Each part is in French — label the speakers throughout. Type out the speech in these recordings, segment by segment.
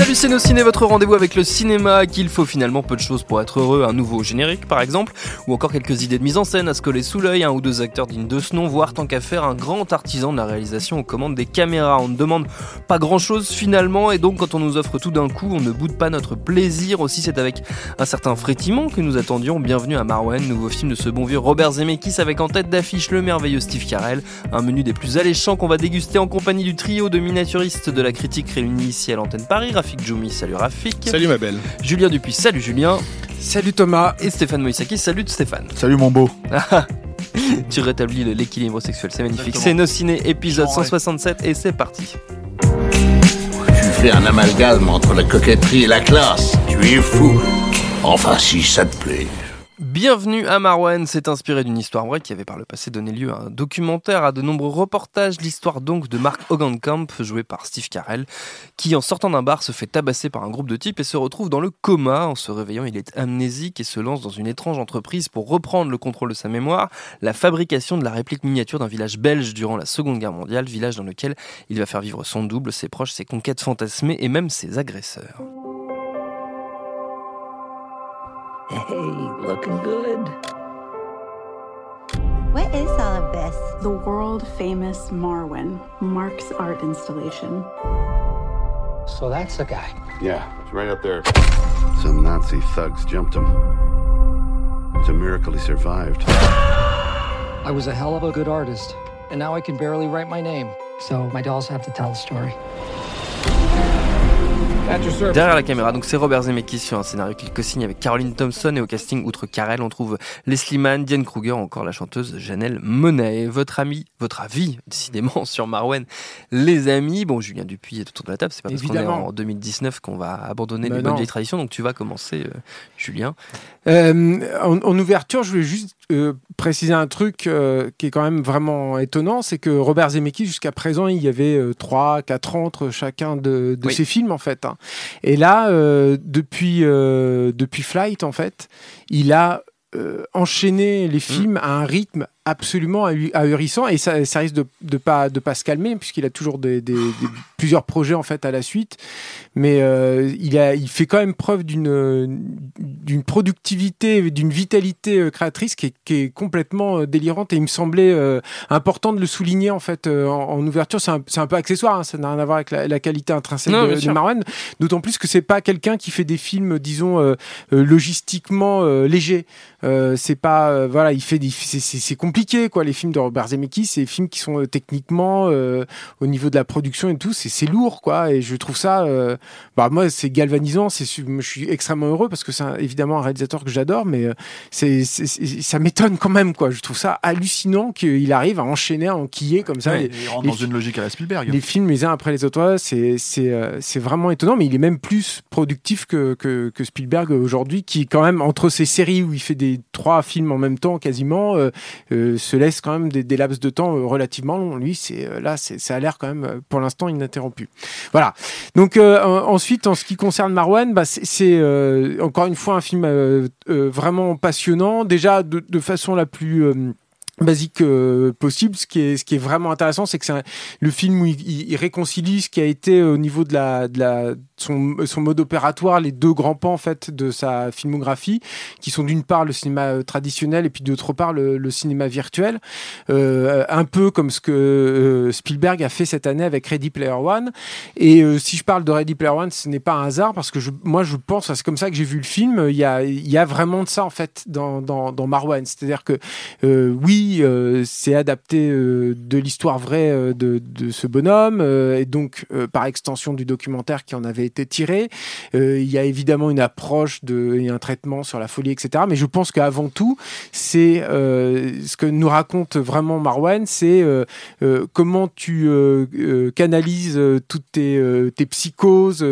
Speaker 1: Salut c'est ciné, votre rendez-vous avec le cinéma, qu'il faut finalement peu de choses pour être heureux, un nouveau générique par exemple, ou encore quelques idées de mise en scène à se coller sous l'œil, un ou deux acteurs dignes de ce nom, voire tant qu'à faire un grand artisan de la réalisation aux commandes des caméras. On ne demande pas grand chose finalement, et donc quand on nous offre tout d'un coup, on ne boude pas notre plaisir. Aussi c'est avec un certain frétiment que nous attendions. Bienvenue à Marwen, nouveau film de ce bon vieux Robert Zemeckis avec en tête d'affiche le merveilleux Steve Carell, un menu des plus alléchants qu'on va déguster en compagnie du trio de miniaturistes de la critique réunis ici à l'antenne Paris, Rafik Djoumi, salut Rafik.
Speaker 2: Salut ma belle.
Speaker 1: Julien Dupuis, salut Julien.
Speaker 3: Salut Thomas.
Speaker 1: Et Stéphane Moïsaki, salut Stéphane.
Speaker 2: Salut mon beau.
Speaker 1: tu rétablis l'équilibre sexuel, c'est magnifique. C'est nos ciné épisode 167 et c'est parti.
Speaker 4: Tu fais un amalgame entre la coquetterie et la classe. Tu es fou. Enfin, si ça te plaît.
Speaker 1: Bienvenue à Marwan, c'est inspiré d'une histoire vraie qui avait par le passé donné lieu à un documentaire, à de nombreux reportages, l'histoire donc de Mark Hogankamp, joué par Steve Carell, qui en sortant d'un bar se fait tabasser par un groupe de types et se retrouve dans le coma. En se réveillant, il est amnésique et se lance dans une étrange entreprise pour reprendre le contrôle de sa mémoire, la fabrication de la réplique miniature d'un village belge durant la Seconde Guerre mondiale, village dans lequel il va faire vivre son double, ses proches, ses conquêtes fantasmées et même ses agresseurs.
Speaker 5: Hey, looking good.
Speaker 6: What is all of this?
Speaker 7: The world famous Marwin, Mark's art installation.
Speaker 5: So that's the guy.
Speaker 8: Yeah, it's right up there.
Speaker 9: Some Nazi thugs jumped him. It's a miracle he survived.
Speaker 5: I was a hell of a good artist, and now I can barely write my name. So my dolls have to tell the story.
Speaker 1: Derrière la caméra, donc c'est Robert Zemeckis sur un scénario qu'il co-signe avec Caroline Thompson et au casting, outre Carell, on trouve Leslie Mann, Diane Kruger, encore la chanteuse Janelle Monáe. Votre ami, votre avis, décidément, sur Marwen, les amis. Bon, Julien Dupuis est autour de la table, c'est pas parce qu'on est en 2019 qu'on va abandonner
Speaker 3: Mais
Speaker 1: les bonnes
Speaker 3: non.
Speaker 1: vieilles traditions, donc tu vas commencer, euh, Julien.
Speaker 3: Euh, en, en ouverture, je voulais juste euh, préciser un truc euh, qui est quand même vraiment étonnant, c'est que Robert Zemeckis, jusqu'à présent, il y avait euh, 3, 4 ans entre chacun de, de
Speaker 1: Oui.
Speaker 3: ses films, en fait. hein. Et là, euh, depuis, depuis Flight, en fait, il a enchaîné les films à un rythme absolument ahu- ahurissant et ça, ça risque de ne pas, de pas se calmer puisqu'il a toujours des, des- des- plusieurs projets en fait à la suite mais euh, il, a, il fait quand même preuve d'une d'une productivité, d'une vitalité euh, créatrice qui est, qui est complètement euh, délirante et il me semblait euh, important de le souligner en fait en, en ouverture. C'est un, peu accessoire, hein, ça n'a rien à voir avec la, la qualité intrinsèque
Speaker 1: Non,
Speaker 3: de, de. Marwan. D'autant plus que c'est pas quelqu'un qui fait des films, disons euh, logistiquement légers. C'est pas voilà, il fait c'est- c'est compliqué quoi. Les films de Robert Zemeckis, c'est des films qui sont euh, techniquement euh, au niveau de la production et tout, c'est lourd quoi. Et je trouve ça euh, bah moi c'est galvanisant c'est je suis extrêmement heureux parce que c'est évidemment un réalisateur que j'adore mais c'est ça m'étonne quand même quoi je trouve ça hallucinant qu'il arrive à enchaîner à enquiller comme ça
Speaker 2: Ouais,
Speaker 3: les,
Speaker 2: il rentre
Speaker 3: les
Speaker 2: dans une logique à la Spielberg.
Speaker 3: les films les uns après les autres c'est vraiment étonnant mais il est même plus productif que que, que Spielberg aujourd'hui qui quand même entre ces séries où il fait des trois films en même temps quasiment euh, se laisse quand même des, des laps de temps euh, relativement longs lui c'est euh, là ça a l'air quand même euh, pour l'instant ininterrompu voilà donc en- ensuite, en ce qui concerne Marwan, bah, c'est- encore une fois un film vraiment passionnant. Déjà de, façon la plus basique possible. Ce qui est, vraiment intéressant, c'est que c'est le film où il, il- il réconcilie ce qui a été au niveau de la son, mode opératoire, les deux grands pans en fait de sa filmographie, qui sont d'une part le cinéma euh, traditionnel et puis d'autre part le, cinéma virtuel, Euh, un peu comme ce que euh, Spielberg a fait cette année avec Ready Player One. Et si je parle de Ready Player One, ce n'est pas un hasard parce que je, moi je pense, c'est comme ça que j'ai vu le film. Il y a, il y a vraiment de ça en fait dans, dans, Marwan. C'est-à-dire que oui, c'est adapté de l'histoire vraie de, de ce bonhomme et donc par extension du documentaire qui en avait été tiré. Euh, il y a évidemment une approche de, et un traitement sur la folie, etc. Mais je pense qu'avant tout, c'est euh, ce que nous raconte vraiment Marwan, c'est euh, comment tu canalises toutes tes, tes psychoses,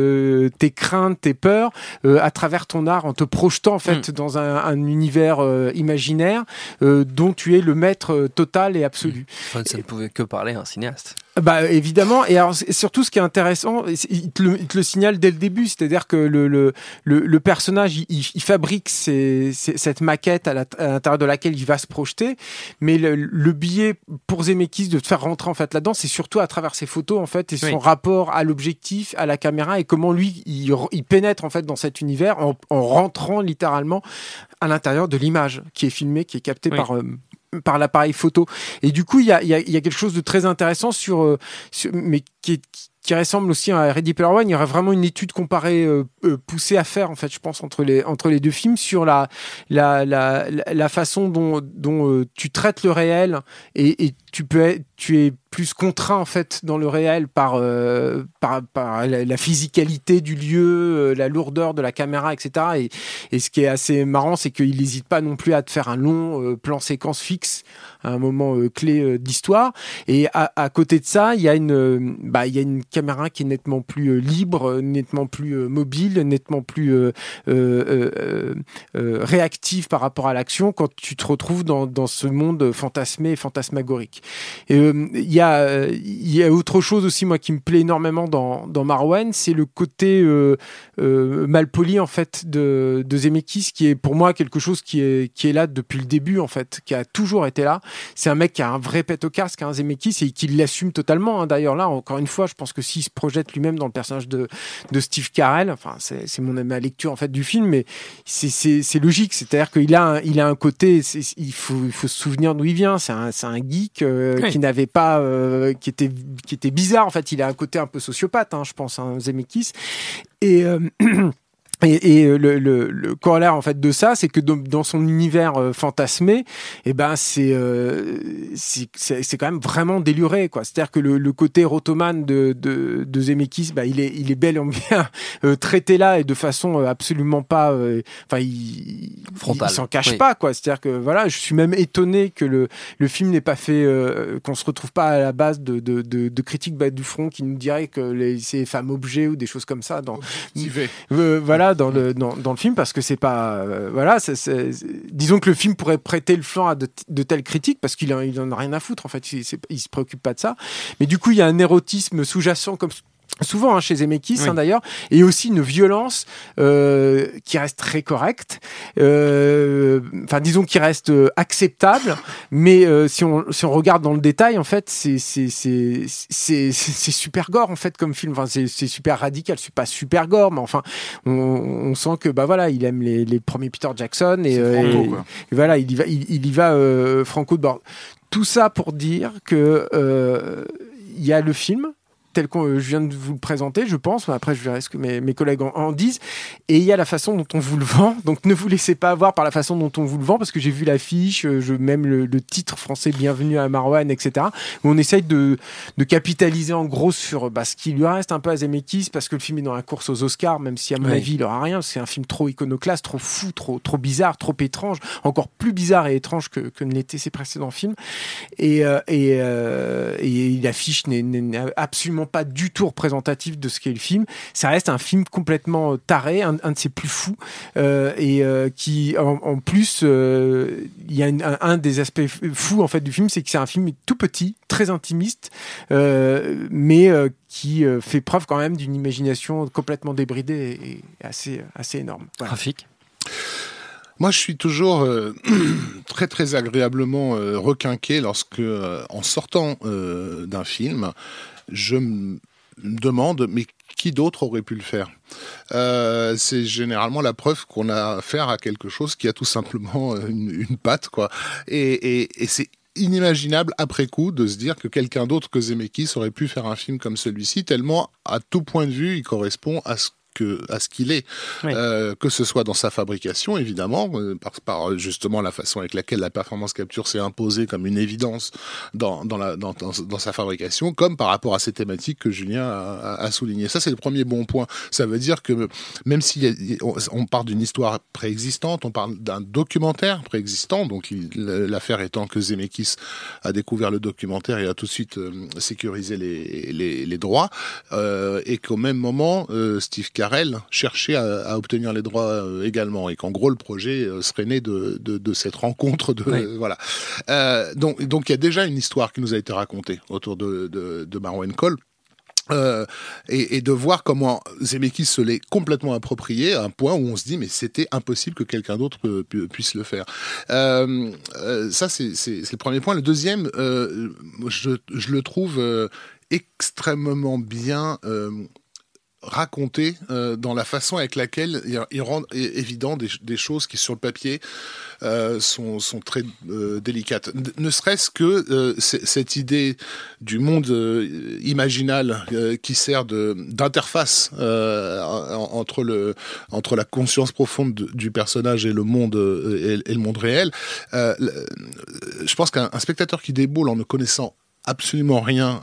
Speaker 3: tes craintes, tes peurs à travers ton art en te projetant en fait dans un, un univers imaginaire dont tu es le maître total et absolu.
Speaker 1: Enfin, ça ne pouvait que parler à un cinéaste.
Speaker 3: Bah évidemment, et alors surtout ce qui est intéressant, il te le, il te le signale dès le début, c'est-à-dire que le, le, le, personnage, il, il- fabrique ses- ses- cette maquette à l'intérieur de laquelle il va se projeter, mais le, le billet pour Zemeckis de te faire rentrer en fait là-dedans, c'est surtout à travers ses photos en fait et son
Speaker 1: Oui.
Speaker 3: rapport à l'objectif, à la caméra et comment lui il, il pénètre en fait dans cet univers en, en rentrant littéralement à l'intérieur de l'image qui est filmée, qui est captée
Speaker 1: Oui.
Speaker 3: par euh, par l'appareil photo. Et du coup, il y a, y, a, y a quelque chose de très intéressant sur, euh, mais qui, qui ressemble aussi à Ready Player One. Il y aurait vraiment une étude comparée euh, euh, poussée à faire, en fait, je pense, entre les, entre les deux films sur la, la, la, la façon dont, dont euh, tu traites le réel et, et tu peux tu es plus contraint en fait dans le réel par euh, la, physicalité du lieu, euh, la lourdeur de la caméra, etc. Et, ce qui est assez marrant, c'est qu'il n'hésite pas non plus à te faire un long euh, plan séquence fixe à un moment clé d'histoire. Et à, côté de ça, il y a une bah, il y a une caméra qui est nettement plus libre, nettement plus mobile, nettement plus réactive par rapport à l'action quand tu te retrouves dans, dans ce monde fantasmé fantasmagorique. Euh, Il y, a, y a autre chose aussi, moi, qui me plaît énormément dans, dans Marwan, c'est le côté euh, euh, malpoli, en fait, de, de Zemeckis, qui est pour moi quelque chose qui est, qui est là depuis le début, en fait, qui a toujours été là. C'est un mec qui a un vrai pet au casque, un Zemeckis, et qui l'assume totalement. hein. D'ailleurs, là, encore une fois, je pense que s'il se projette lui-même dans le personnage de, de Steve Carell, enfin, c'est mon ma lecture, en fait, du film, mais c'est- logique. C'est-à-dire qu'il a, un- il a un côté, il faut, il faut se souvenir d'où il vient. C'est un, c'est un geek euh,
Speaker 1: Oui.
Speaker 3: qui n'avait pas, euh, qui était, qui était bizarre. En fait, il a un côté un peu sociopathe, hein, je pense, hein, Zemeckis. Et euh, Et, et euh, le, le, le corollaire en fait de ça, c'est que dans, dans son univers euh, fantasmé, eh ben c'est euh, c'est c'est c'est quand même vraiment déluré quoi. C'est-à-dire que le, le côté rotomane de, de, de Zemeckis, bah, il est il est bel et bien euh, traité là et de façon euh, absolument pas, euh, enfin il il s'en cache
Speaker 1: Oui.
Speaker 3: pas quoi. C'est-à-dire que voilà, je suis même étonné que le le film n'ait pas fait, euh, qu'on se retrouve pas à la base de de, de, de critiques bas du front qui nous diraient que les, c'est femmes objets ou des choses comme ça dans euh, dans le film parce que c'est pas euh, voilà disons que le film pourrait prêter le flanc à de, telles critiques parce qu'il il en a rien à foutre en fait. Il, il se préoccupe pas de ça. Mais du coup il y a un érotisme sous-jacent comme souvent hein, chez Zemeckis
Speaker 1: Oui.
Speaker 3: hein, d'ailleurs et aussi une violence euh, qui reste très correcte euh, enfin disons qui reste euh, acceptable mais euh, si on si on regarde dans le détail en fait c'est c'est c'est c'est c'est- c'est super gore en fait comme film enfin c'est c'est super radical c'est pas super gore mais enfin on, on sent que bah voilà il aime les, les premiers Peter Jackson et, euh,
Speaker 2: Franco,
Speaker 3: et-
Speaker 2: quoi.
Speaker 3: et voilà il y va il, il y va euh, franco de bord tout ça pour dire que euh, il y a le film tel que euh, je viens de vous le présenter, je pense. Après, je verrai ce que mes, mes collègues en, en disent. Et il y a la façon dont on vous le vend. Donc, ne vous laissez pas avoir par la façon dont on vous le vend, parce que j'ai vu l'affiche, euh, je même le, le titre français Bienvenue à Marwan, etc. Où on essaye de, de capitaliser en gros sur bah, ce qui lui reste un peu à Zemeckis, parce que le film est dans la course aux Oscars, même si à mon
Speaker 1: Oui.
Speaker 3: avis il aura rien. C'est un film trop iconoclaste, trop fou, trop, trop bizarre, trop étrange, encore plus bizarre et étrange que, que ne l'étaient ses précédents films. Et, euh, et, euh, et l'affiche n'est n'est absolument pas du tout représentative de ce qu'est le film. Ça reste un film complètement euh, taré, un, un de ses plus fous, euh, et euh, qui, en, en plus, euh, il y a une- un, un des aspects fous en fait du film, c'est que c'est un film tout petit, très intimiste, euh, mais euh, qui euh, fait preuve quand même d'une imagination complètement débridée et, et assez, assez énorme. Voilà.
Speaker 1: Graphique.
Speaker 2: Moi, je suis toujours euh, très très agréablement euh, requinqué lorsque, euh, en sortant euh, d'un film, je me demande mais qui d'autre aurait pu le faire? Euh, C'est généralement la preuve qu'on a affaire à quelque chose qui a tout simplement euh, une, patte, quoi. Et, et, et c'est inimaginable après coup de se dire que quelqu'un d'autre que Zemeckis aurait pu faire un film comme celui-ci, tellement à tout point de vue il correspond à ce que à ce qu'il est,
Speaker 1: Oui.
Speaker 2: Euh, que ce soit dans sa fabrication évidemment, euh, par, par justement la façon avec laquelle la performance capture s'est imposée comme une évidence dans, dans, la, dans, dans, sa fabrication, comme par rapport à ces thématiques que Julien a, a- a souligné. Ça c'est le premier bon point. Ça veut dire que même si on, on part d'une histoire préexistante, on parle d'un documentaire préexistant, donc l'affaire étant que Zemeckis a découvert le documentaire et a tout de suite euh, sécurisé les, les, les droits, et qu'au même moment, Steve Carell cherchait à, à obtenir les droits euh, également, et qu'en gros le projet euh, serait né de, de, de cette rencontre. De,
Speaker 1: Oui.
Speaker 2: voilà. Euh, donc donc il y a déjà une histoire qui nous a été racontée autour de, de, de Marwan Cole. Euh, et, et de voir comment Zemeckis se l'est complètement approprié à un point où on se dit mais c'était impossible que quelqu'un d'autre pu- puisse le faire. Euh, euh, ça c'est le premier point. Le deuxième, je, je le trouve extrêmement bien. Raconté euh, dans la façon avec laquelle il, rend évident des, choses qui sur le papier euh, sont, sont très euh, délicates. Ne serait-ce que cette idée du monde imaginal qui sert d'interface en- entre entre la conscience profonde de- du personnage et le monde et, le monde réel. Je pense qu'un un spectateur qui déboule en ne connaissant absolument rien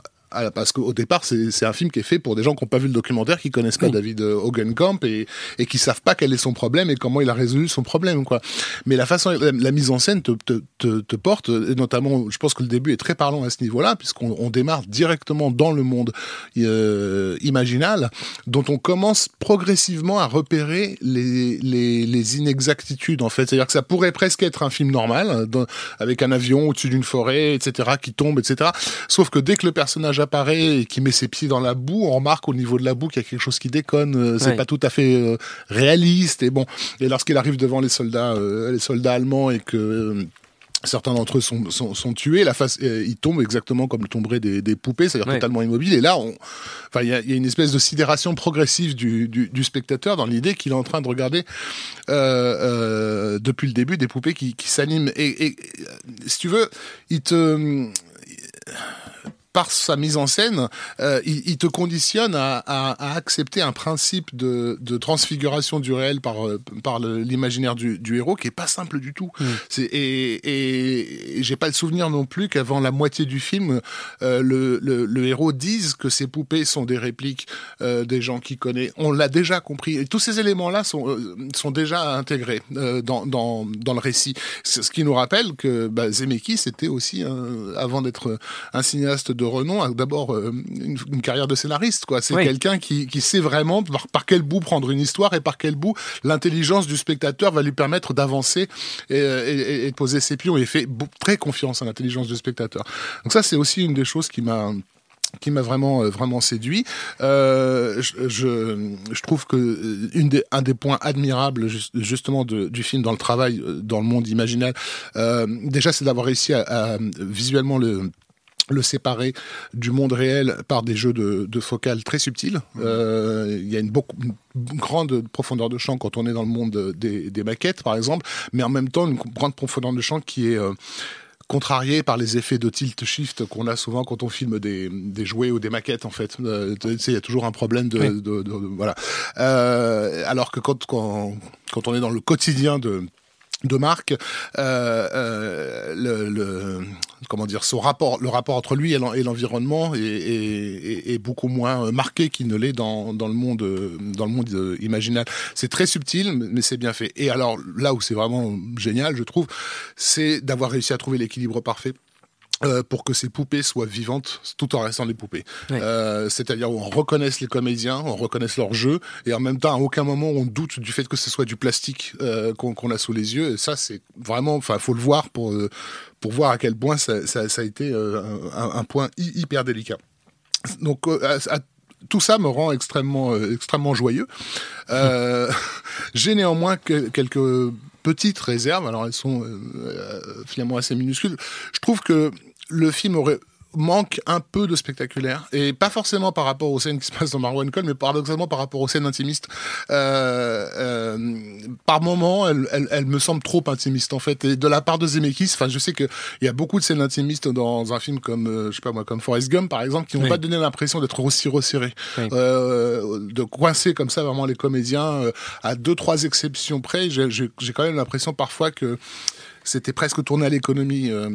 Speaker 2: parce qu'au départ, c'est un film qui est fait pour des gens qui n'ont pas vu le documentaire, qui connaissent pas David euh, Hogenkamp et, et qui savent pas quel est son problème et comment il a résolu son problème, quoi. Mais la façon, la, la mise en scène te, te, te, te porte, et notamment, je pense que le début est très parlant à ce niveau-là, puisqu'on on démarre directement dans le monde euh, imaginal, dont on commence progressivement à repérer les, les, les inexactitudes, en fait. C'est-à-dire que ça pourrait presque être un film normal, euh, dans- avec un avion au-dessus d'une forêt, etc., qui tombe, etc. Sauf que dès que le personnage apparaît et qu'il met ses pieds dans la boue, on remarque au niveau de la boue qu'il y a quelque chose qui déconne, euh, c'est
Speaker 1: Ouais.
Speaker 2: pas tout à fait euh, réaliste, et bon. Et lorsqu'il arrive devant les soldats, euh, les soldats allemands et que certains d'entre eux sont, sont, sont tués, la face, euh, ils tombent exactement comme tomberaient des, des poupées, c'est-à-dire
Speaker 1: Ouais.
Speaker 2: totalement immobiles. Et là, il y y a une espèce de sidération progressive du, du, du spectateur dans l'idée qu'il est en train de regarder euh, euh, depuis le début des poupées qui, qui s'animent. Et, et, si tu veux, il te par sa mise en scène, euh, il, il te conditionne à, à, à accepter un principe de, de transfiguration du réel par, euh, par l'imaginaire du, du héros qui est pas simple du tout. C'est, et et, et j'ai pas le souvenir non plus qu'avant la moitié du film, euh, le, le, le héros dise que ces poupées sont des répliques euh, des gens qu'il connaît. On l'a déjà compris. Et tous ces éléments-là sont, sont déjà intégrés dans, dans, dans le récit. Ce qui nous rappelle que bah, Zemeckis était aussi, un- avant d'être un cinéaste de renom, a d'abord euh, une, une carrière de scénariste. quoi. C'est
Speaker 1: Oui.
Speaker 2: quelqu'un qui, qui sait vraiment par, par quel bout prendre une histoire et par quel bout l'intelligence du spectateur va lui permettre d'avancer et, et- et de poser ses pions. Il fait très confiance à l'intelligence du spectateur. Donc ça, c'est aussi une des choses qui m'a qui m'a vraiment euh, vraiment séduit. Euh, je, je, je trouve que euh, une des, un des points admirables ju- justement de, du film dans le travail euh, dans le monde imaginal, euh, déjà c'est d'avoir réussi à, à visuellement le le séparer du monde réel par des jeux de, de focale très subtils. Euh, il y a une, beaucoup, une grande profondeur de champ quand on est dans le monde des, des maquettes, par exemple, mais en même temps une grande profondeur de champ qui est euh, contrarié par les effets de tilt shift qu'on a souvent quand on filme des, des jouets ou des maquettes en fait. Euh, il y a toujours un problème de,
Speaker 1: Oui.
Speaker 2: de- de- de- voilà. Euh, alors que quand, quand quand on est dans le quotidien de de Marc, euh, euh, le, le- comment dire, son rapport, le rapport entre lui et l'en- et l'environnement est, est- est- beaucoup moins marqué qu'il ne l'est dans, dans le monde, euh, dans le monde euh, imaginal. C'est très subtil, mais c'est bien fait. Et alors là où c'est vraiment génial, je trouve, c'est d'avoir réussi à trouver l'équilibre parfait. Euh, pour que ces poupées soient vivantes tout en restant des poupées. Euh, C'est-à-dire où on reconnaisse les comédiens, on reconnaisse leur jeu, et en même temps, à aucun moment on doute du fait que ce soit du plastique euh, qu'on a sous les yeux. Et ça, c'est vraiment, enfin, faut le voir pour pour voir à quel point ça, ça, ça a été un, un point hy- hyper délicat. Donc, à- à- tout ça me rend extrêmement, euh, extrêmement joyeux. Euh, J'ai néanmoins que- quelques petites réserves. Alors, elles sont euh, finalement assez minuscules. Je trouve que le film aurait manque un peu de spectaculaire et pas forcément par rapport aux scènes qui se passent dans Marwan Call mais paradoxalement par rapport aux scènes intimistes euh, euh, par moment elle, elle, elle, me semble trop intimiste en fait et de la part de Zemeckis enfin je sais que il y a beaucoup de scènes intimistes dans un film comme euh, je sais pas moi comme Forrest Gump par exemple qui n'ont
Speaker 1: Oui.
Speaker 2: pas donné l'impression d'être aussi resserrés
Speaker 1: Oui.
Speaker 2: euh, de coincer comme ça vraiment les comédiens euh, à deux trois exceptions près j'ai quand même l'impression parfois que c'était presque tourné à l'économie euh,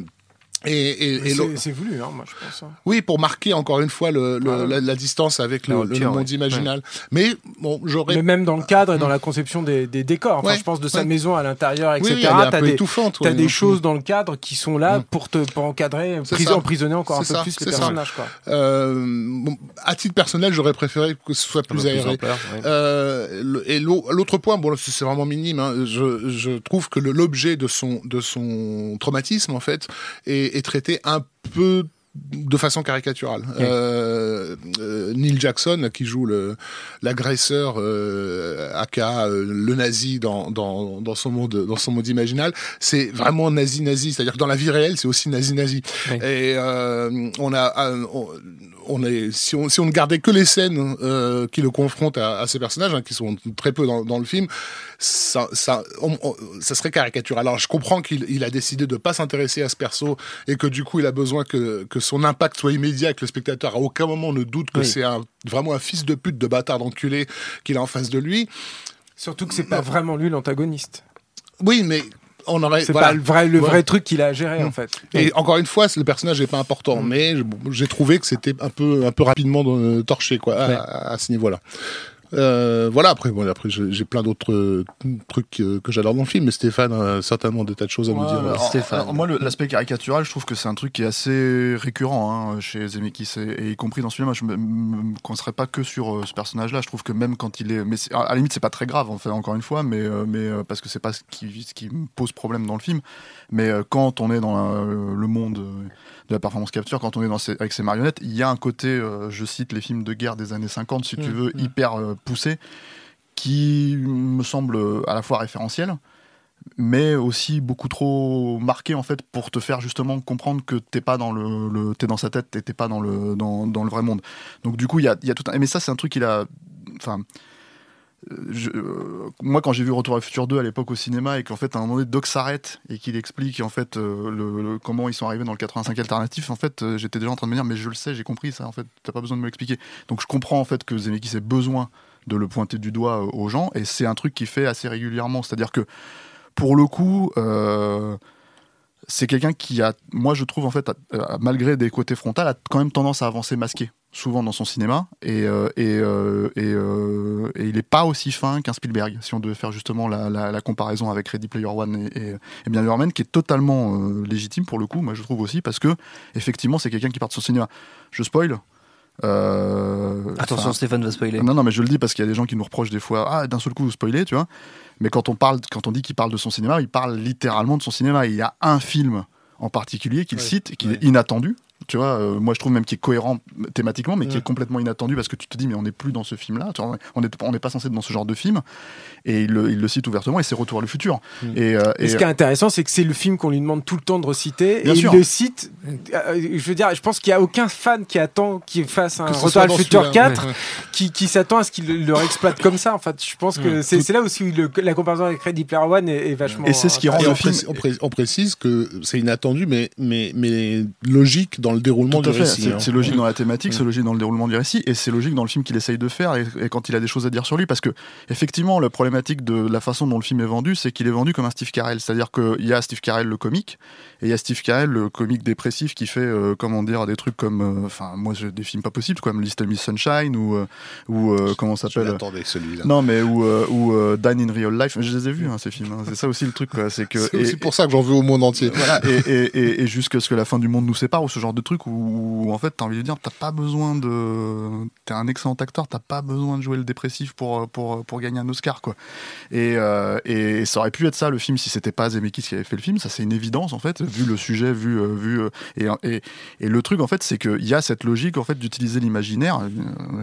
Speaker 2: et, et, et
Speaker 3: C'est voulu, hein, moi, je pense. hein.
Speaker 2: oui, pour marquer encore une fois le, le-
Speaker 3: Ah.
Speaker 2: la, la distance avec le, monde
Speaker 1: ouais.
Speaker 2: imaginal. Mais bon, j'aurais.
Speaker 3: Mais même dans le cadre et dans la conception des, des décors. Enfin,
Speaker 2: Ouais,
Speaker 3: je pense de sa
Speaker 2: ouais.
Speaker 3: maison à l'intérieur,
Speaker 2: Oui,
Speaker 3: etc.
Speaker 2: oui, elle est un
Speaker 3: T'as
Speaker 2: peu
Speaker 3: des,
Speaker 2: étouffante.
Speaker 3: t'as
Speaker 2: ouais.
Speaker 3: des choses dans le cadre qui sont là
Speaker 2: Mm.
Speaker 3: pour te pour encadrer,
Speaker 2: C'est
Speaker 3: pris-
Speaker 2: ça.
Speaker 3: emprisonner encore un peu
Speaker 2: ça,
Speaker 3: plus les
Speaker 2: c'est ça.
Speaker 3: personnages. Quoi.
Speaker 2: Euh, bon, à titre personnel, j'aurais préféré que ce soit plus aéré.
Speaker 1: ampleur.
Speaker 2: Euh, et l'au- l'autre point, bon, là, c'est vraiment minime. hein, je, je trouve que l'objet de son de son traumatisme, en fait, est, est traité un peu de façon caricaturale. Euh, euh, Neil Jackson, qui joue l'agresseur, euh, aka euh, le nazi dans, dans dans son monde dans son monde imaginal, c'est vraiment nazi nazi. C'est-à-dire que dans la vie réelle, c'est aussi nazi nazi. Et on a on, on est si on si on ne gardait que les scènes qui le confrontent à, à ces personnages, hein, qui sont très peu dans, dans le film, ça ça on- on- ça serait caricatural. Alors je comprends qu'il il a décidé de pas s'intéresser à ce perso et que du coup il a besoin que que son impact soit immédiat, que le spectateur à aucun moment ne doute que
Speaker 1: Oui.
Speaker 2: c'est un, vraiment un fils de pute de bâtard d'enculé qu'il a en face de lui.
Speaker 3: Surtout que c'est pas vraiment lui l'antagoniste.
Speaker 2: Oui, mais on aurait
Speaker 3: C'est
Speaker 2: voilà.
Speaker 3: pas le vrai, le
Speaker 2: Ouais.
Speaker 3: vrai truc qu'il a à gérer
Speaker 2: Mm.
Speaker 3: en fait.
Speaker 2: Et encore une fois, le personnage n'est pas important,
Speaker 3: Mm.
Speaker 2: mais j'ai trouvé que c'était un peu, un peu rapidement euh, torché quoi, à ce niveau-là. Euh, voilà, après, bon, après j'ai plein d'autres euh, trucs euh, que j'adore dans le film, mais Stéphane a certainement des tas de choses à nous
Speaker 6: Ouais,
Speaker 2: dire.
Speaker 6: alors,
Speaker 1: Stéphane.
Speaker 6: alors, moi, l'aspect caricatural, je trouve que c'est un truc qui est assez récurrent hein, chez Zemeckis, et, et y compris dans ce film. Moi, je me, me concentrerai pas que sur euh, ce personnage-là. Je trouve que même quand il est, mais c'est- à la limite, c'est pas très grave, en fait, encore une fois, mais, euh, mais euh, parce que c'est pas ce qui, ce qui me pose problème dans le film. Mais euh, quand on est dans euh, le monde euh, de la performance capture, quand on est dans ces- avec ces marionnettes, il y a un côté, euh, je cite les films de guerre des années 50, si tu
Speaker 3: Mm,
Speaker 6: veux,
Speaker 3: mm.
Speaker 6: hyper euh, poussé, qui me semble euh, à la fois référentiel mais aussi beaucoup trop marqué en fait pour te faire justement comprendre que t'es pas dans le, le- t'es dans sa tête et t'es pas dans le dans, dans le vrai monde donc du coup il y a, y a tout un mais ça c'est un truc qu'il a enfin euh, moi quand j'ai vu Retour à futur 2 à l'époque au cinéma et qu'en fait un moment donné Doc s'arrête et qu'il explique en fait euh, comment ils sont arrivés dans le 85 alternatif en fait euh, j'étais déjà en train de me dire mais je le sais j'ai compris ça en fait t'as pas besoin de me l'expliquer donc je comprends en fait que Zemeckis ait besoin de le pointer du doigt aux gens et c'est un truc qu'il fait assez régulièrement. C'est à dire que pour le coup, c'est quelqu'un qui a, moi je trouve en fait, malgré des côtés frontaux, a quand même tendance à avancer masqué, souvent dans son cinéma, et, euh, et, euh, et, euh, et il n'est pas aussi fin qu'un Spielberg, si on devait faire justement la, la- la comparaison avec Ready Player One et, et, bien sûr Man, qui est totalement légitime pour le coup, moi je trouve aussi, parce que effectivement c'est quelqu'un qui part de son cinéma. Je spoil.
Speaker 1: Attention, Stéphane va spoiler.
Speaker 6: non, non, mais je le dis parce qu'il y a des gens qui nous reprochent des fois, ah, d'un seul coup, vous spoilez, tu vois. Mais quand on parle, quand on dit qu'il parle de son cinéma, il parle littéralement de son cinéma. Il y a un film en particulier qu'il
Speaker 2: Ouais.
Speaker 6: cite, qui
Speaker 2: Ouais.
Speaker 6: est inattendu. Tu vois, euh, moi je trouve même qu'il est cohérent thématiquement, mais qui
Speaker 2: Ouais.
Speaker 6: est complètement inattendu parce que tu te dis, mais on n'est plus dans ce film-là, on n'est on n'est pas censé être dans ce genre de film. Et il le, il le cite ouvertement, et c'est Retour à le futur.
Speaker 2: Mm.
Speaker 6: Et, euh,
Speaker 3: Et
Speaker 6: et-
Speaker 3: ce qui est intéressant, c'est que c'est le film qu'on lui demande tout le temps de reciter.
Speaker 6: Bien
Speaker 3: et
Speaker 6: sûr.
Speaker 3: il le cite. euh, je veux dire, je pense qu'il n'y a aucun fan qui attend qu'il fasse un Retour à le futur
Speaker 2: celui-là,
Speaker 3: 4
Speaker 2: ouais.
Speaker 3: qui, qui s'attend à ce qu'il le exploite comme ça. En fait, je pense que
Speaker 2: Mm.
Speaker 3: c'est
Speaker 2: Tout-
Speaker 3: c'est là aussi où le- la comparaison avec Ready Player One est, est vachement.
Speaker 6: Et c'est ce qui rend le
Speaker 2: on,
Speaker 6: film-
Speaker 2: précise, on pré- on précise que c'est inattendu, mais, mais, mais logique dans le déroulement
Speaker 6: Tout à
Speaker 2: du
Speaker 6: fait.
Speaker 2: récit.
Speaker 6: C'est
Speaker 2: hein.
Speaker 6: c'est logique dans la thématique,
Speaker 2: Mm.
Speaker 6: c'est logique dans le déroulement du récit, et c'est logique dans le film qu'il essaye de faire et, et quand il a des choses à dire sur lui. Parce que, effectivement, la problématique de la façon dont le film est vendu, c'est qu'il est vendu comme un Steve Carell. C'est-à-dire qu'il y a Steve Carell, le comique, et il y a Steve Carell, le comique dépressif, qui fait, euh, comment dire, des trucs comme. euh, Enfin, moi, j'ai des films pas possibles, comme Little Miss Sunshine, ou. euh, ou euh, comment ça
Speaker 2: Je
Speaker 6: s'appelle
Speaker 2: l'attendais celui-là.
Speaker 6: Non, mais ou, euh, ou euh, Dan in Real Life. Je les ai vus, hein, ces films. hein. C'est ça aussi le truc, quoi. C'est que.
Speaker 2: C'est
Speaker 6: et-
Speaker 2: aussi pour ça que j'en veux au monde entier.
Speaker 6: voilà, et, et, et, et jusqu'à ce que la fin du monde nous sépare, ou ce genre de truc où, où, en fait t'as envie de dire t'as pas besoin de. T'es un excellent acteur, t'as pas besoin de jouer le dépressif pour, pour, pour gagner un Oscar, quoi. Et, euh, et ça aurait pu être ça le film si c'était pas Zemeckis qui avait fait le film, ça c'est une évidence en fait, vu le sujet, vu. euh, vu euh, et, et, et le truc en fait, c'est qu'il y a cette logique en fait d'utiliser l'imaginaire.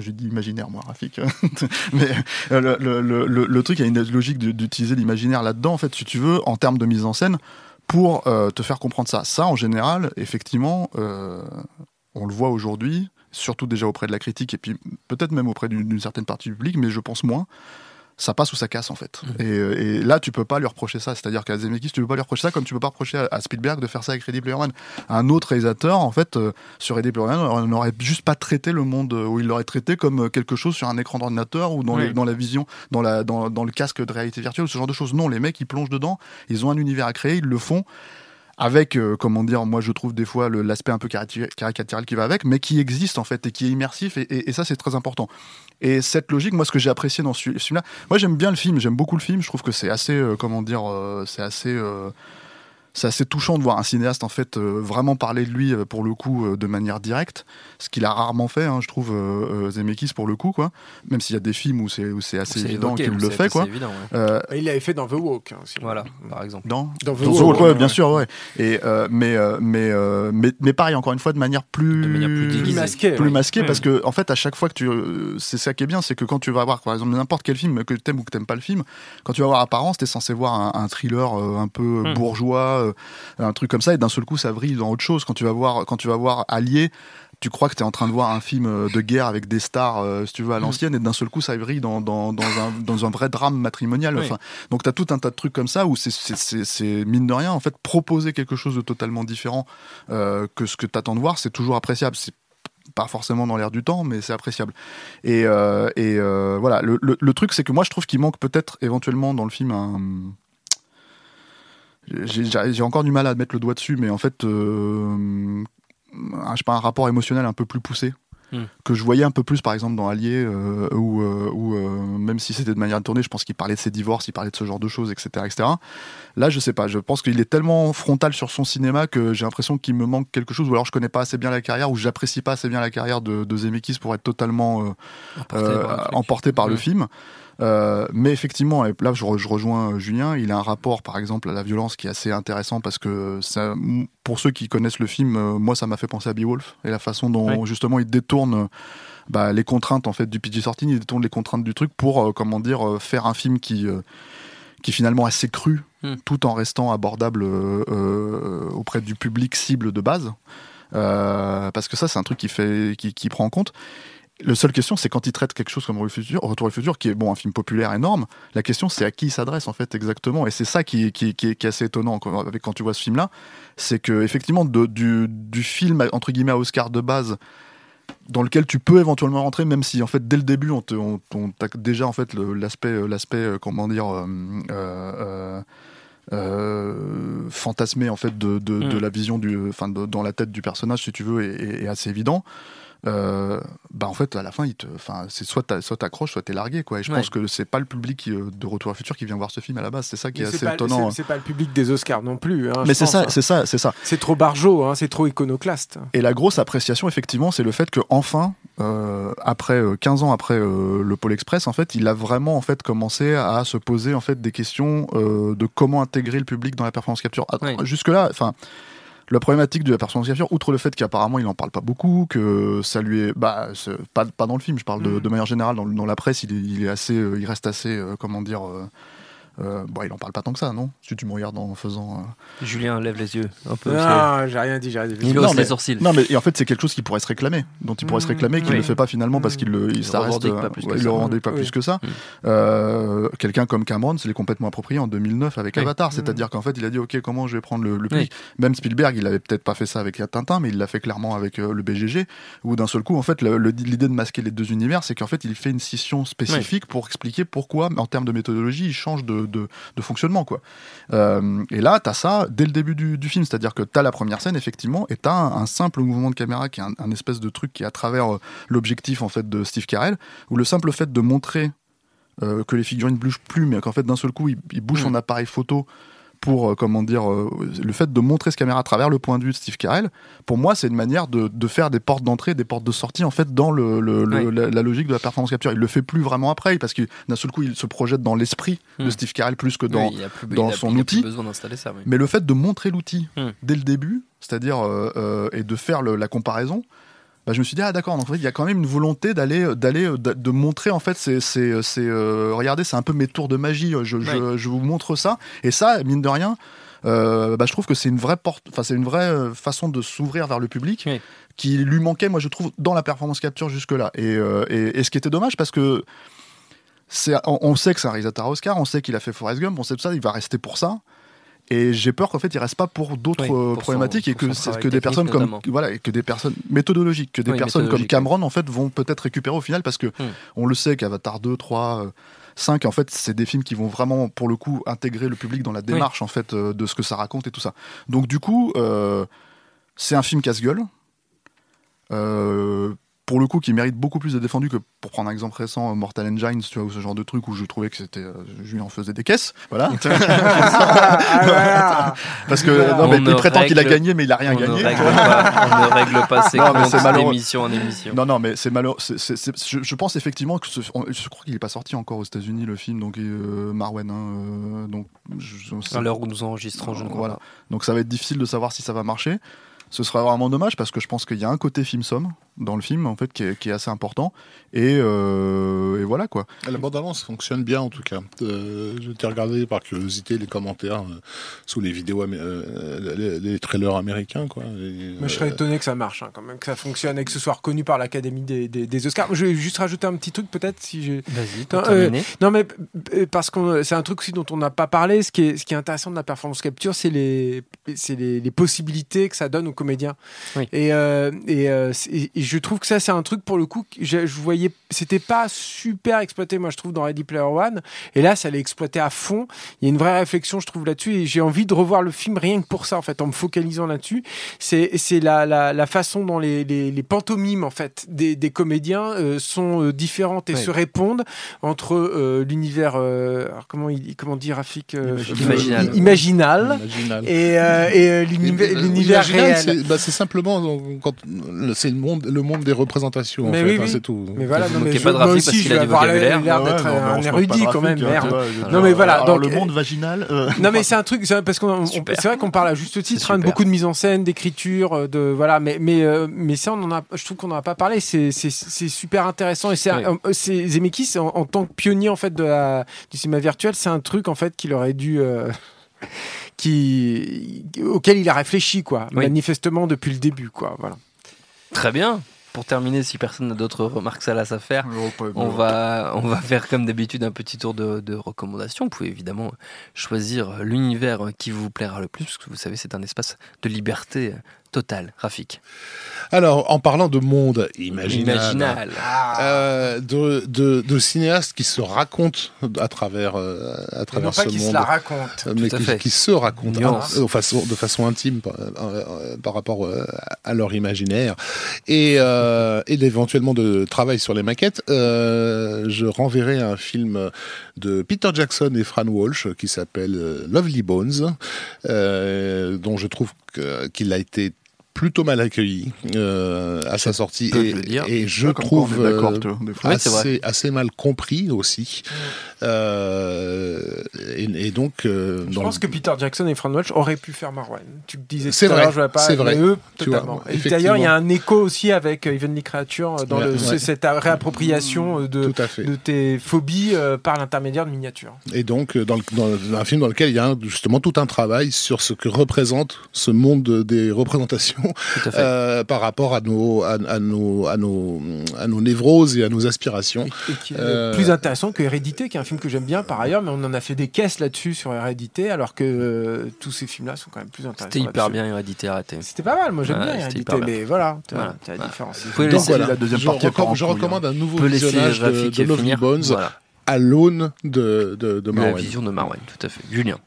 Speaker 6: J'ai dit imaginaire, moi, Rafik. Mais le, le, le, le- truc, il y a une logique d'utiliser l'imaginaire là-dedans, en fait, si tu veux, en termes de mise en scène pour euh, te faire comprendre ça. Ça, en général, effectivement, euh, on le voit aujourd'hui, surtout déjà auprès de la critique et puis peut-être même auprès d'une d'une certaine partie du public, mais je pense moins. Ça passe ou ça casse en fait.
Speaker 1: Mmh.
Speaker 6: Et, euh, et là, tu peux pas lui reprocher ça. C'est-à-dire qu'à Zemeckis, tu peux pas lui reprocher ça comme tu peux pas reprocher à, à Spielberg de faire ça avec Ready Player One. Un autre réalisateur, en fait, euh, sur Ready Player One, on n'aurait juste pas traité le monde, euh, ou il l'aurait traité comme euh, quelque chose sur un écran d'ordinateur ou dans,
Speaker 1: Oui.
Speaker 6: les- dans la vision, dans, la, dans, dans le casque de réalité virtuelle, ce genre de choses. Non, les mecs, ils plongent dedans, ils ont un univers à créer, ils le font avec, euh, comment dire, moi je trouve des fois l'aspect un peu caricatu- caricatural qui va avec, mais qui existe en fait et qui est immersif, et, ça c'est très important. Et cette logique, moi ce que j'ai apprécié dans ce ce film-là, moi j'aime bien le film, j'aime beaucoup le film, je trouve que c'est assez, euh, comment dire, euh, c'est assez... c'est assez touchant de voir un cinéaste en fait euh, vraiment parler de lui euh, pour le coup euh, de manière directe, ce qu'il a rarement fait, hein, je trouve euh, euh, Zemeckis pour le coup quoi. Même s'il y a des films où c'est où c'est assez évident qu'il le fait quoi.
Speaker 1: évident, ouais.
Speaker 6: Euh,
Speaker 3: Il l'avait fait dans The Walk. hein.
Speaker 1: Voilà, par exemple.
Speaker 6: dans
Speaker 3: Dans The
Speaker 6: dans The
Speaker 3: Walk,
Speaker 6: Walk, ouais,
Speaker 3: ouais,
Speaker 6: bien sûr, ouais. Et euh, mais, euh, mais euh, mais mais pareil, encore une fois, de manière plus
Speaker 1: De manière plus déguisée.
Speaker 3: masquée,
Speaker 6: plus
Speaker 3: oui.
Speaker 6: masquée,
Speaker 3: Ouais.
Speaker 6: parce que en fait, à chaque fois que tu, c'est ça qui est bien, c'est que quand tu vas voir, par exemple, n'importe quel film que t'aimes ou que t'aimes pas le film, quand tu vas voir Apparence, t'es censé voir un, un thriller euh, un peu
Speaker 1: Hmm.
Speaker 6: bourgeois, euh, un truc comme ça, et d'un seul coup, ça vrille dans autre chose. Quand tu vas voir, quand tu vas voir Allié. Tu crois que tu es en train de voir un film euh, de guerre avec des stars, euh, si tu veux, à l'ancienne, et d'un seul coup, ça vrille dans, dans, dans, un, dans un vrai drame matrimonial.
Speaker 1: Oui.
Speaker 6: Enfin, donc, tu as tout un tas de trucs comme ça où c'est- mine de rien, en fait, proposer quelque chose de totalement différent euh, que ce que tu attends de voir, c'est toujours appréciable. C'est pas forcément dans l'air du temps, mais c'est appréciable. Et, euh, et euh, voilà, le, le- le truc, c'est que moi, je trouve qu'il manque peut-être éventuellement dans le film un. J'ai encore du mal à mettre le doigt dessus, mais en fait, euh, un, je sais pas, un rapport émotionnel un peu plus poussé.
Speaker 1: Hmm.
Speaker 6: Que je voyais un peu plus, par exemple, dans Allier, euh, où, euh, où, euh, même si c'était de manière tournée, je pense qu'il parlait de ses divorces, il parlait de ce genre de choses, etc. etc. Là, je sais pas, je pense qu'il est tellement frontal sur son cinéma que j'ai l'impression qu'il me manque quelque chose, ou alors je connais pas assez bien la carrière, ou j'apprécie pas assez bien la carrière de, de Zemeckis pour être totalement euh,
Speaker 1: Emporté par le truc.
Speaker 6: emporté par le
Speaker 1: Mm.
Speaker 6: film. Euh, mais effectivement, et là je, re- je rejoins euh, Julien, il a un rapport par exemple à la violence qui est assez intéressant parce que ça, pour ceux qui connaissent le film, euh, moi ça m'a fait penser à Beowulf et la façon dont
Speaker 1: Ouais.
Speaker 6: justement il détourne bah, les contraintes en fait du PG-13, il détourne les contraintes du truc pour comment dire faire un film qui qui est finalement assez cru
Speaker 1: Mm.
Speaker 6: tout en restant abordable euh, euh, auprès du public cible de base. Euh, parce que ça, c'est un truc qui, fait, qui, qui prend en compte. Le seule question, c'est quand il traite quelque chose comme Retour au futur, qui est bon un film populaire énorme. La question, c'est à qui il s'adresse en fait exactement. Et c'est ça qui, qui, qui, est- qui est assez étonnant quand, quand tu vois ce film-là, c'est que effectivement de- du, du film entre guillemets à Oscar de base, dans lequel tu peux éventuellement rentrer, même si en fait dès le début on te, on, on t'a déjà en fait l'aspect, l'aspect euh, comment dire. euh, euh, euh, fantasmé en fait de, de, de
Speaker 1: Mm.
Speaker 6: la vision du de- dans la tête du personnage si tu veux est assez évident euh, bah en fait à la fin il te enfin c'est soit t'accroches soit t'es largué quoi et je
Speaker 1: Ouais.
Speaker 6: pense que c'est pas le public qui, euh, de Retour à futur qui vient voir ce film à la base c'est ça qui est, assez
Speaker 3: pas-
Speaker 6: étonnant
Speaker 3: c'est- C'est pas le public des Oscars non plus. hein,
Speaker 6: mais c'est ça
Speaker 3: hein.
Speaker 6: c'est ça c'est ça
Speaker 3: C'est trop barjot, hein, c'est trop iconoclaste.
Speaker 6: et la grosse appréciation, effectivement, c'est le fait que enfin, euh, après euh, 15 ans après euh, le Pôle Express, en fait, il a vraiment en fait commencé à se poser en fait des questions euh, de comment intégrer le public dans la performance capture. Ah,
Speaker 1: Oui.
Speaker 6: Jusque là, enfin. La problématique de la capture, outre le fait qu'apparemment il en parle pas beaucoup, que ça lui est, bah, pas, pas dans le film, je parle de, de manière générale dans, la presse, il est, il est assez, euh, il reste assez, euh, comment dire, euh, euh, bon, il en parle pas tant que ça, non? Si tu me regardes en faisant. euh,
Speaker 1: Julien lève les yeux un peu.
Speaker 3: Non, j'ai rien dit, j'ai rien dit.
Speaker 1: Il
Speaker 6: Non,
Speaker 1: hausse
Speaker 6: mais-
Speaker 1: les sourcils.
Speaker 6: Non, mais et en fait, c'est quelque chose qui pourrait se réclamer, dont il pourrait se
Speaker 3: Mmh,
Speaker 6: réclamer, qu'il
Speaker 1: oui.
Speaker 6: ne le fait pas finalement parce qu'il le, il,
Speaker 1: Il
Speaker 6: ça reste,
Speaker 1: revendique pas plus que
Speaker 6: ouais, il
Speaker 1: ça.
Speaker 6: le revendique pas
Speaker 3: Oui.
Speaker 6: plus que ça.
Speaker 1: Mmh.
Speaker 6: Euh, Quelqu'un comme Cameron, c'est complètement approprié en 2009 avec
Speaker 1: Oui.
Speaker 6: Avatar, c'est-à-dire qu'en fait, il a dit ok, comment je vais prendre le, le
Speaker 1: Oui.
Speaker 6: public. Même Spielberg, il avait peut-être pas fait ça avec Tintin, mais il l'a fait clairement avec euh, le BGG, où d'un seul coup, en fait, l'idée de masquer les deux univers, c'est qu'en fait, il fait une scission spécifique pour expliquer pourquoi, en termes de méthodologie, il change de, de, de fonctionnement, quoi. Euh, et là, t'as ça dès le début du, du film, c'est-à-dire que t'as la première scène, effectivement, et t'as un, un simple mouvement de caméra qui est un, un espèce de truc qui est à travers euh, l'objectif en fait de Steve Carell, où le simple fait de montrer euh, que les figurines bougent plus, mais qu'en fait d'un seul coup il, il bouge
Speaker 1: Mm.
Speaker 6: son appareil photo pour euh, comment dire euh, le fait de montrer ce caméra à travers le point de vue de Steve Carell pour moi c'est une manière de, de faire des portes d'entrée des portes de sortie en fait dans le, le- le-
Speaker 1: Ouais.
Speaker 6: la, la logique de la performance capture il le fait plus vraiment après parce que d'un seul coup il se projette dans l'esprit de
Speaker 1: Mm.
Speaker 6: Steve Carell plus que dans
Speaker 1: Oui, plus-
Speaker 6: dans son
Speaker 1: plus
Speaker 6: outil.
Speaker 1: besoin d'installer ça. oui.
Speaker 6: mais le fait de montrer l'outil
Speaker 1: Hmm.
Speaker 6: dès le début, c'est-à-dire euh, euh, et de faire le- la comparaison, bah, je me suis dit ah d'accord, donc en fait, il y a quand même une volonté d'aller d'aller euh, de, montrer en fait c'est c'est c'est euh, regardez c'est un peu mes tours de magie, je, je, je vous montre ça et ça mine de rien. euh, bah, je trouve que c'est une vraie porte, enfin c'est une vraie euh, façon de s'ouvrir vers le public
Speaker 1: Oui.
Speaker 6: qui lui manquait, moi je trouve, dans la performance capture jusque-là. Et, euh, et, et ce qui était dommage parce que c'est, on, on sait que c'est un réalisateur à Oscar, on sait qu'il a fait Forrest Gump, on sait tout ça, il va rester pour ça. Et j'ai peur qu'en fait, il reste pas pour d'autres
Speaker 1: Oui,
Speaker 6: euh,
Speaker 1: pour
Speaker 6: problématiques
Speaker 1: son-
Speaker 6: et que, c'est- que des personnes comme voilà et que des personnes méthodologiques, que des
Speaker 1: Oui,
Speaker 6: personnes comme Cameron en fait vont peut-être récupérer au final parce que
Speaker 1: Hmm.
Speaker 6: on le sait qu'Avatar 2, 3, euh, 5, en fait, c'est des films qui vont vraiment, pour le coup, intégrer le public dans la démarche, en fait, euh, de ce que ça raconte et tout ça. Donc, du coup, euh, c'est un film casse-gueule. Euh, pour le coup, qui mérite beaucoup plus de défendu que, pour prendre un exemple récent, euh, Mortal Engines, tu vois, ou ce genre de truc où je trouvais que c'était. euh, Julien faisait des caisses. Voilà. Parce que, non, mais
Speaker 1: On
Speaker 6: il prétend qu'il a gagné, mais il a rien
Speaker 1: on,
Speaker 6: gagné.
Speaker 1: pas, on ne règle pas ses
Speaker 6: Non,
Speaker 1: comptes
Speaker 6: c'est malheureux.
Speaker 1: d'émission en émission.
Speaker 6: Non, non, mais c'est malheureux. c'est- c'est- c'est- je, je pense effectivement que ce- on- je crois qu'il n'est pas sorti encore aux États-Unis le film, donc euh, Marwen. hein, euh, donc, je- je-
Speaker 1: À l'heure où nous enregistrons, je ne crois
Speaker 6: Voilà.
Speaker 1: pas.
Speaker 6: Donc ça va être difficile de savoir si ça va marcher. Ce sera vraiment dommage parce que je pense qu'il y a un côté film somme dans le film en fait qui est, qui est assez important et, euh, et voilà quoi.
Speaker 2: La bande-annonce fonctionne bien en tout cas. Euh, J'ai regardé par curiosité les commentaires euh, sous les vidéos, euh, les, les trailers américains. Quoi. Et,
Speaker 3: Mais je serais étonné que ça marche, hein, quand même, que ça fonctionne et que ce soit reconnu par l'Académie des, des- des Oscars. Je vais juste rajouter un petit truc, peut-être, si j'ai.
Speaker 1: Vas-y,
Speaker 3: Non, euh,
Speaker 1: terminer.
Speaker 3: Non, mais parce que c'est un truc aussi dont on n'a pas parlé. Ce qui est, ce qui est intéressant de la performance capture, c'est les, c'est les, les possibilités que ça donne aux comédiens.
Speaker 1: Oui.
Speaker 3: Et, euh, et, euh, c'est- et je trouve que ça, c'est un truc pour le coup, que je, je voyais, c'était pas super exploité, moi, je trouve, dans Ready Player One. Et là, ça l'est exploité à fond. Il y a une vraie réflexion, je trouve, là-dessus. Et j'ai envie de revoir le film rien que pour ça, en fait, en me focalisant là-dessus. C'est, c'est la, la, la façon dont les, les, les pantomimes, en fait, des, des comédiens euh, sont euh, différentes et
Speaker 1: Ouais.
Speaker 3: se répondent entre euh, l'univers, euh, comment, il, comment dit Rafik euh,
Speaker 1: Imaginal.
Speaker 3: imaginal
Speaker 2: Imaginal.
Speaker 3: et, euh, et euh, l'univers, réel.
Speaker 2: c'est bah, c'est simplement quand c'est le monde, le monde des représentations. en
Speaker 3: Mais
Speaker 2: fait,
Speaker 3: oui,
Speaker 2: hein,
Speaker 3: oui.
Speaker 2: c'est tout.
Speaker 3: Mais voilà, non, mais je,
Speaker 1: pas de
Speaker 3: moi aussi,
Speaker 1: parce
Speaker 3: je vais avoir l'air
Speaker 6: Ouais,
Speaker 3: d'être
Speaker 6: on
Speaker 3: un
Speaker 6: pas
Speaker 3: érudit quand même,
Speaker 6: hein,
Speaker 3: merde.
Speaker 6: veux
Speaker 3: Non, mais voilà,
Speaker 6: alors,
Speaker 3: donc-
Speaker 6: le monde vaginal. euh,
Speaker 3: Non mais c'est un truc, c'est parce qu'on c'est vrai qu'on parle à juste titre hein, de beaucoup de mise en scène, d'écriture, euh, de voilà, mais mais euh, mais ça on en a, je trouve qu'on n'en a pas parlé. C'est c'est c'est super intéressant et c'est
Speaker 1: Oui.
Speaker 3: un- euh, c'est Zemeckis en, en tant que pionnier en fait de la, du cinéma virtuel, c'est un truc en fait qu'il aurait dû euh, qui auquel il a réfléchi quoi,
Speaker 1: Oui.
Speaker 3: manifestement depuis le début quoi, voilà.
Speaker 1: Très bien. Pour terminer, si personne n'a d'autres remarques salaces à faire, on va, on va faire comme d'habitude un petit tour de, de recommandations. Vous pouvez évidemment choisir l'univers qui vous plaira le plus, parce que vous savez, c'est un espace de liberté totale. Rafik.
Speaker 2: Alors, en parlant de monde imaginal,
Speaker 1: Imaginal.
Speaker 2: euh, de, de, de cinéastes qui se racontent à travers, euh, à travers
Speaker 3: non pas
Speaker 2: monde.
Speaker 3: se la raconte.
Speaker 2: Euh, mais qui, qui se racontent hein, de, façon, de façon intime par, euh, par rapport euh, à leur imaginaire et, euh, et éventuellement de travail sur les maquettes. Euh, je renverrai un film de Peter Jackson et Fran Walsh qui s'appelle Lovely Bones, euh, dont je trouve que- qu'il a été plutôt mal accueilli euh, à sa sortie et,
Speaker 1: le dire.
Speaker 2: et je trouve euh, assez, mal compris aussi. Euh, et, et donc, euh,
Speaker 3: Je
Speaker 2: dans
Speaker 3: pense
Speaker 2: le-
Speaker 3: que Peter Jackson et Fran Walsh auraient pu faire Marwan. Tu le disais
Speaker 2: C'est
Speaker 3: tout à l'heure,
Speaker 2: vrai,
Speaker 3: je vois pas.
Speaker 2: c'est vrai.
Speaker 3: Eux,
Speaker 2: Tu vois,
Speaker 3: totalement. Et d'ailleurs, il y a un écho aussi avec Evenly Creature dans
Speaker 2: Ouais,
Speaker 3: le,
Speaker 2: ouais.
Speaker 3: ce- cette réappropriation de,
Speaker 2: à
Speaker 3: tes phobies euh, par l'intermédiaire de miniatures.
Speaker 2: Et donc, dans, le- dans un film dans lequel il y a justement tout un travail sur ce que représente ce monde de- des représentations
Speaker 1: à.
Speaker 2: Euh, par rapport à nos, à, à nos, à, nos, à nos névroses et à nos aspirations.
Speaker 3: Et, et qui est
Speaker 2: Euh,
Speaker 3: plus intéressant que Hérédité, qui est un film que j'aime bien par ailleurs, mais on en a fait des caisses là-dessus sur Hérédité, alors que euh, tous ces films-là sont quand même plus intéressants.
Speaker 1: C'était hyper bien hérédité arrêté.
Speaker 3: C'était pas mal, moi j'aime
Speaker 1: Ouais,
Speaker 3: bien Hérédité, mais voilà, tu
Speaker 1: Voilà.
Speaker 3: as la
Speaker 1: Voilà.
Speaker 3: différence.
Speaker 1: Vous pouvez
Speaker 2: Donc
Speaker 1: laisser
Speaker 2: voilà,
Speaker 6: la deuxième
Speaker 2: je,
Speaker 6: partie
Speaker 2: je recommande un nouveau
Speaker 1: laisser
Speaker 2: visionnage de, de Lovely. Bones
Speaker 1: Voilà.
Speaker 2: à l'aune de, de, de
Speaker 1: la vision de Marwen, tout à fait. Julien.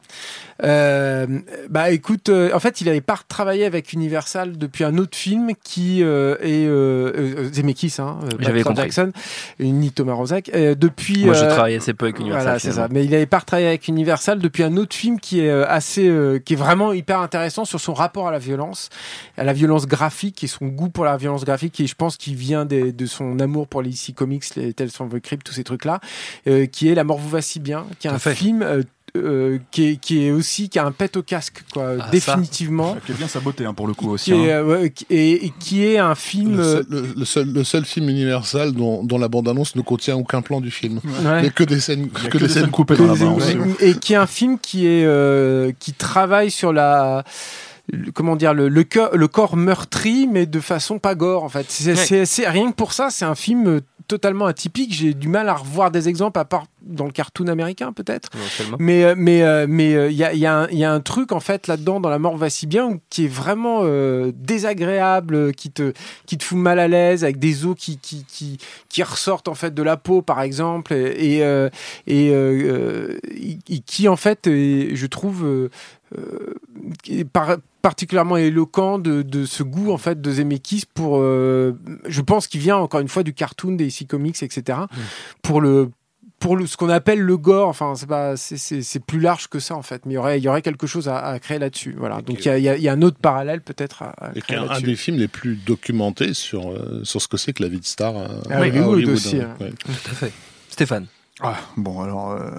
Speaker 3: Euh, bah écoute, euh, en fait, il avait pas travaillé avec Universal depuis un autre film qui euh, est euh, euh, Zemeckis, hein, euh,
Speaker 1: J'avais compris.
Speaker 3: Jackson, ni Thomas Rozak. Euh, depuis,
Speaker 1: Moi, je
Speaker 3: euh,
Speaker 1: travaille assez peu avec Universal.
Speaker 3: Voilà, c'est ça. Mais il avait pas travaillé avec Universal depuis un autre film qui est euh, assez, euh, qui est vraiment hyper intéressant sur son rapport à la violence, à la violence graphique et son goût pour la violence graphique. Et je pense qu'il vient des- de son amour pour les DC Comics, les Tales from the Crypt, tous ces trucs-là, euh, qui est La mort vous va si bien, qui est un
Speaker 1: fait.
Speaker 3: film. Euh, euh, qui, est, qui est aussi qui a un pet au casque quoi
Speaker 1: Ah, ça.
Speaker 3: définitivement
Speaker 6: Qui est bien sa beauté hein, pour le coup aussi.
Speaker 3: qui est,
Speaker 6: hein.
Speaker 3: euh, ouais, qui- et, et qui est un film
Speaker 2: Le
Speaker 3: euh,
Speaker 2: seul, le- le seul, le seul film universal dont, dont la bande-annonce ne contient aucun plan du film.
Speaker 3: ouais.
Speaker 2: Mais que des scènes, que des scènes
Speaker 6: coupées dans la bande.
Speaker 3: et, et qui est un film qui est euh, qui travaille sur la le- comment dire le, le, cœur- le corps meurtri mais de façon pas gore en fait c'est rien que pour ça c'est un film euh, totalement atypique j'ai du mal à revoir des exemples à part dans le cartoon américain peut-être. Mais euh, mais euh, mais euh, il y, a, il y, a un- il y a un truc en fait là-dedans dans la mort va si bien qui est vraiment euh, désagréable qui te qui te fout mal à l'aise avec des os qui qui, qui qui ressortent en fait de la peau par exemple. Et et, euh, et, euh, euh, et qui en fait est, je trouve par- particulièrement éloquent de, de ce goût en fait de Zemeckis pour euh, je pense qu'il vient encore une fois du cartoon des DC Comics etc pour le pour le, ce qu'on appelle le gore, enfin c'est pas c'est- c'est c'est plus large que ça en fait, mais il y aurait il y aurait quelque chose à, à créer là-dessus. Voilà. Donc il y a, il y a- il y a un autre parallèle peut-être à, créer
Speaker 2: un, des films les plus documentés sur, euh, sur ce que c'est que la vie de star à,
Speaker 3: À
Speaker 2: à
Speaker 3: Hollywood aussi,
Speaker 2: hein.
Speaker 3: hein.
Speaker 2: Ouais.
Speaker 1: Tout à fait. Stéphane.
Speaker 6: Ah, bon, alors, euh,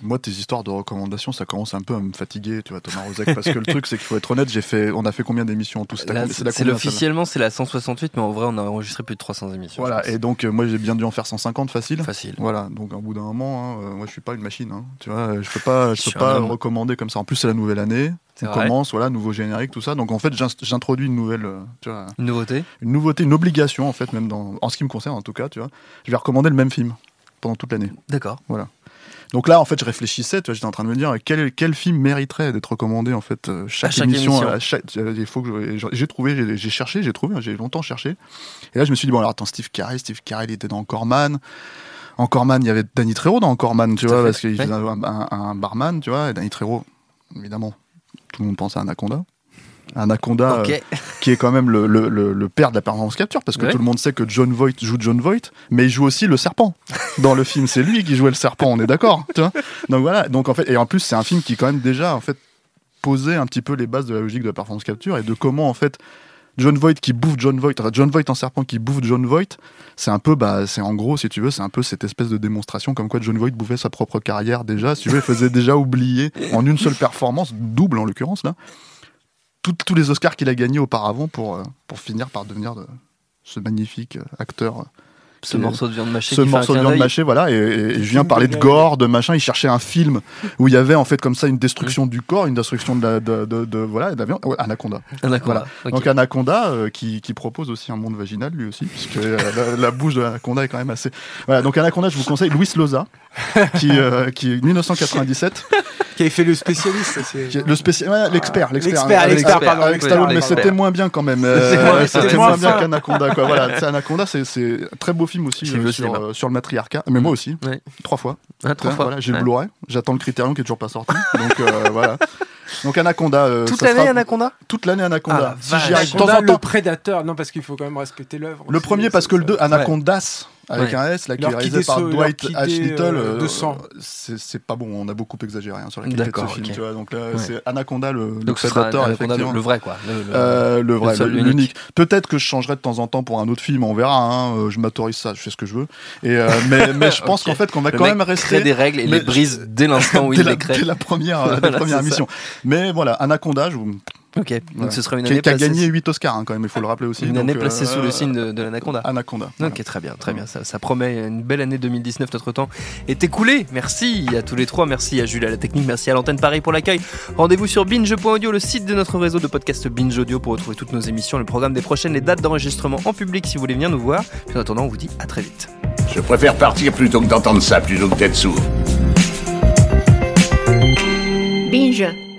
Speaker 6: moi, tes histoires de recommandations, ça commence un peu à me fatiguer, tu vois, Thomas Rozek, parce que le truc, c'est qu'il faut être honnête, j'ai fait, on a fait combien d'émissions en tout C'est
Speaker 1: officiellement c'est la 168, mais en vrai on a enregistré plus de 300 émissions.
Speaker 6: Voilà, et donc, euh, moi, j'ai bien dû en faire 150 facile?
Speaker 1: Facile.
Speaker 6: Voilà, donc, au bout d'un moment, hein, euh, moi, je suis pas une machine, hein, tu vois, je peux pas, je peux pas recommander comme ça. En plus, c'est la nouvelle année. On
Speaker 1: vrai.
Speaker 6: commence, voilà, nouveau générique, tout ça. Donc, en fait, j'in- j'introduis une nouvelle, tu vois,
Speaker 1: Une nouveauté?
Speaker 6: une nouveauté, une obligation, en fait, même dans, en ce qui me concerne, en tout cas, tu vois. Je vais recommander le même film pendant toute l'année.
Speaker 1: D'accord.
Speaker 6: Voilà. Donc là, en fait, je réfléchissais, tu vois, j'étais en train de me dire quel, quel film mériterait d'être recommandé, en fait, euh, chaque,
Speaker 1: À chaque
Speaker 6: émission.
Speaker 1: émission.
Speaker 6: à chaque- il faut que j'ai trouvé, j'ai- cherché, j'ai trouvé, hein, j'ai longtemps cherché. Et là, je me suis dit bon, alors attends, Steve Carell, Steve Carell, il était dans Corman. En Corman, il y avait Danny Trejo dans Corman, tu
Speaker 1: Tout
Speaker 6: vois, parce qu'il
Speaker 1: Ouais.
Speaker 6: faisait un, un- un barman, tu vois, et Danny Trejo, évidemment, tout le monde pense à Anaconda. Anaconda, euh, qui est quand même le, le- le- le père de la performance capture, parce que
Speaker 1: Ouais.
Speaker 6: tout le monde sait que John Voight joue John Voight, mais il joue aussi le serpent dans le film. C'est lui qui jouait le serpent, on est d'accord. Donc voilà. Donc en fait, et en plus, c'est un film qui quand même déjà en fait posait un petit peu les bases de la logique de la performance capture et de comment en fait John Voight qui bouffe John Voight, enfin John Voight en serpent qui bouffe John Voight, c'est un peu, bah, c'est en gros, si tu veux, c'est un peu cette espèce de démonstration comme quoi John Voight bouffait sa propre carrière déjà, si tu veux, il faisait déjà oublier en une seule performance, double en l'occurrence là, tous les Oscars qu'il a gagnés auparavant pour, euh, finir par devenir de- ce magnifique euh, acteur.
Speaker 1: Ce morceau de viande mâchée.
Speaker 6: ce
Speaker 1: qui fait un
Speaker 6: morceau de viande mâchée, voilà, et, et- et je viens
Speaker 3: film
Speaker 6: parler
Speaker 3: de
Speaker 6: gore, de machin. Il cherchait un film où il y avait en fait comme ça une destruction du corps, une destruction de la, de, de- de- voilà, de la viande. Ouais, Anaconda.
Speaker 1: Anaconda.
Speaker 6: Voilà. Donc Anaconda euh, qui, qui propose aussi un monde vaginal lui aussi, puisque euh, la, la bouche de l'Anaconda est quand même assez. Voilà, donc Anaconda, je vous conseille Luis Loza, qui, euh, qui 1997,
Speaker 3: Qui avait fait le spécialiste.
Speaker 6: le spécial, ouais, l'expert, l'expert,
Speaker 3: L'expert,
Speaker 6: avec-
Speaker 3: l'expert,
Speaker 6: avec-
Speaker 3: pardon,
Speaker 6: avec
Speaker 3: l'expert,
Speaker 6: Stallone, mais c'était moins bien quand même. euh,
Speaker 1: C'était moins-
Speaker 6: bien qu'Anaconda, quoi. Voilà, c'est Anaconda, c'est c'est un très beau film aussi euh, sur, euh, sur le matriarcat. Mais moi aussi,
Speaker 1: Ouais.
Speaker 6: trois fois.
Speaker 1: Ah, trois fois.
Speaker 6: Voilà, j'ai
Speaker 1: Ouais.
Speaker 6: le Blu-ray. J'attends le Critérium qui est toujours pas sorti. Donc euh, voilà. Donc Anaconda. euh,
Speaker 1: Toute l'année
Speaker 6: sera-
Speaker 1: Anaconda
Speaker 6: Toute l'année
Speaker 1: Ah,
Speaker 6: Anaconda.
Speaker 1: la
Speaker 6: si j'y arrive de temps
Speaker 3: Anaconda,
Speaker 6: en
Speaker 3: le
Speaker 6: temps.
Speaker 3: prédateur. Non, parce qu'il faut quand même respecter l'œuvre.
Speaker 6: Le
Speaker 3: aussi,
Speaker 6: premier parce que le 2, Anacondas, avec
Speaker 1: Ouais.
Speaker 6: un S, là, qui est réalisé par Dwight H. Little,
Speaker 3: euh,
Speaker 6: euh,
Speaker 3: de sang.
Speaker 6: c'est pas bon, on a beaucoup exagéré hein, sur la qualité de ce
Speaker 1: D'accord,
Speaker 6: film.
Speaker 1: ok.
Speaker 6: Tu vois, donc là,
Speaker 1: Ouais.
Speaker 6: c'est Anaconda, le, le
Speaker 1: Donc Anaconda, le, le vrai quoi. Le- le-
Speaker 6: Euh, le vrai,
Speaker 1: l'unique.
Speaker 6: Peut-être que je changerai de temps en temps pour un autre film, on verra. hein, euh, je m'autorise ça, je fais ce que je veux. Et euh, mais, mais je pense qu'en fait qu'on va
Speaker 1: Le
Speaker 6: quand
Speaker 1: mec
Speaker 6: même
Speaker 1: crée
Speaker 6: rester
Speaker 1: des règles et
Speaker 6: mais
Speaker 1: les brise dès l'instant où il les crée.
Speaker 6: dès la première, la première émission. Mais voilà, Anaconda, je vous-
Speaker 1: Ok. Donc
Speaker 6: voilà.
Speaker 1: ce sera une
Speaker 6: qui,
Speaker 1: année
Speaker 6: qui a
Speaker 1: placée-
Speaker 6: gagné 8 Oscars hein, quand même, il faut le rappeler aussi.
Speaker 1: Une
Speaker 6: donc,
Speaker 1: année placée
Speaker 6: euh,
Speaker 1: sous le signe de, de l'anaconda.
Speaker 6: Anaconda. voilà.
Speaker 1: Ok, très bien, très bien. Ça, ça promet une belle année 2019. Notre temps est écoulé. Merci à tous les trois. Merci à Jules à la technique. Merci à l'antenne Paris pour l'accueil. Rendez-vous sur binge.audio, le site de notre réseau de podcast Binge Audio pour retrouver toutes nos émissions, le programme des prochaines, les dates d'enregistrement en public si vous voulez venir nous voir. Puis en attendant, on vous dit à très vite.
Speaker 4: Je préfère partir plutôt que d'entendre ça, plutôt que d'être sourd.
Speaker 8: Binge.